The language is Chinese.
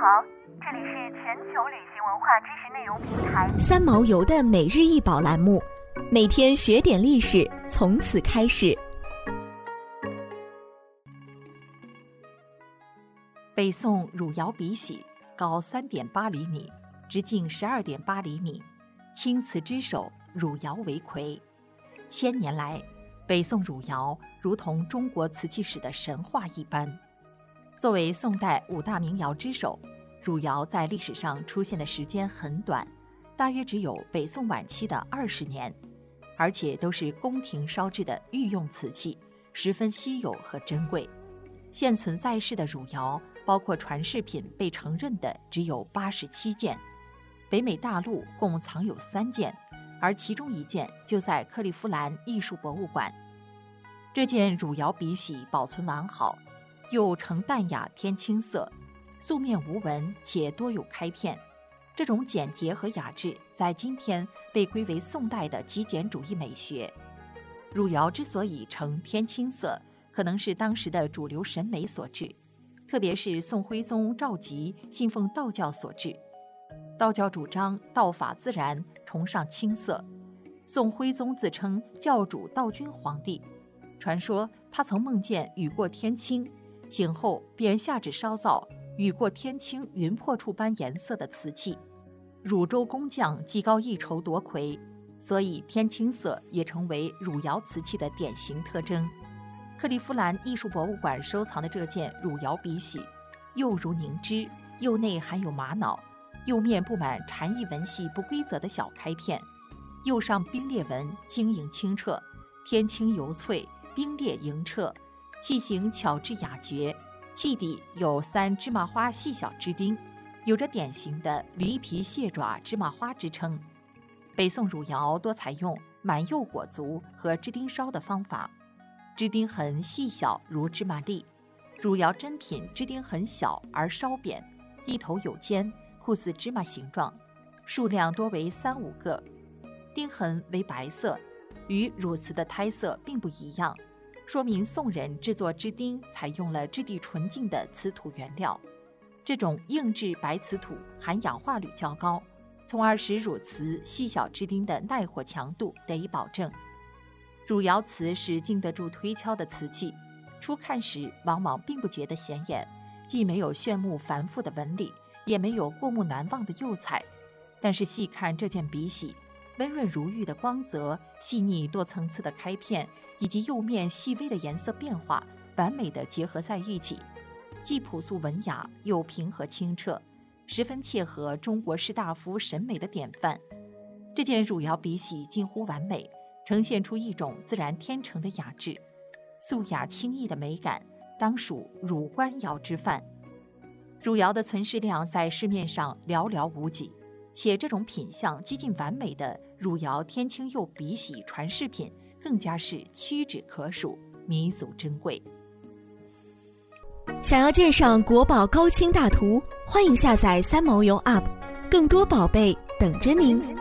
好，这里是全球旅行文化知识内容平台三毛游的每日一宝栏目，每天学点历史，从此开始。北宋汝窑笔洗，高三点八厘米，直径十二点八厘米，青瓷之首，汝窑为魁。千年来，北宋汝窑如同中国瓷器史的神话一般。作为宋代五大名窑之首，汝窑在历史上出现的时间很短，大约只有北宋晚期的二十年，而且都是宫廷烧制的御用瓷器，十分稀有和珍贵。现存在世的汝窑，包括传世品被承认的只有八十七件，北美大陆共藏有三件，而其中一件就在克利夫兰艺术博物馆。这件汝窑笔洗保存完好。釉呈淡雅天青色，素面无纹且多有开片，这种简洁和雅致在今天被归为宋代的极简主义美学。汝窑之所以呈天青色，可能是当时的主流审美所致，特别是宋徽宗赵佶信奉道教所致。道教主张道法自然，崇尚青色。宋徽宗自称教主道君皇帝，传说他曾梦见雨过天青。醒后便下旨烧造雨过天青、云破处般颜色的瓷器。汝州工匠技高一筹夺魁，所以天青色也成为汝窑瓷器的典型特征。克利夫兰艺术博物馆收藏的这件汝窑笔洗，釉如凝脂，釉内含有玛瑙，釉面布满蝉翼纹系不规则的小开片，釉上冰裂纹晶莹清澈，天青油翠，冰裂莹澈。器形巧致雅绝，器底有三芝麻花细小枝钉，有着典型的驴皮蟹爪芝麻花之称。北宋汝窑多采用满釉裹足和支钉烧的方法，支钉痕细小如芝麻粒。汝窑真品支钉很小而稍扁，一头有尖，酷似芝麻形状，数量多为三五个，钉痕为白色，与汝瓷的胎色并不一样。说明宋人制作支钉采用了质地纯净的瓷土原料，这种硬质白瓷土含氧化率较高，从而使汝瓷细小支钉的耐火强度得以保证。汝窑瓷是经得住推敲的瓷器，初看时往往并不觉得显眼，既没有炫目繁复的纹理，也没有过目难忘的釉彩，但是细看这件笔洗。温润如玉的光泽，细腻多层次的开片，以及釉面细微的颜色变化，完美的结合在一起，既朴素文雅又平和清澈，十分切合中国士大夫审美的典范。这件汝窑笔洗近乎完美，呈现出一种自然天成的雅致，素雅清逸的美感，当属汝官窑之范。汝窑的存世量在市面上寥寥无几。且这种品相几近完美的汝窑天青釉笔洗传世品，更加是屈指可数，弥足珍贵。想要鉴赏国宝高清大图，欢迎下载三毛游 App，更多宝贝等着您。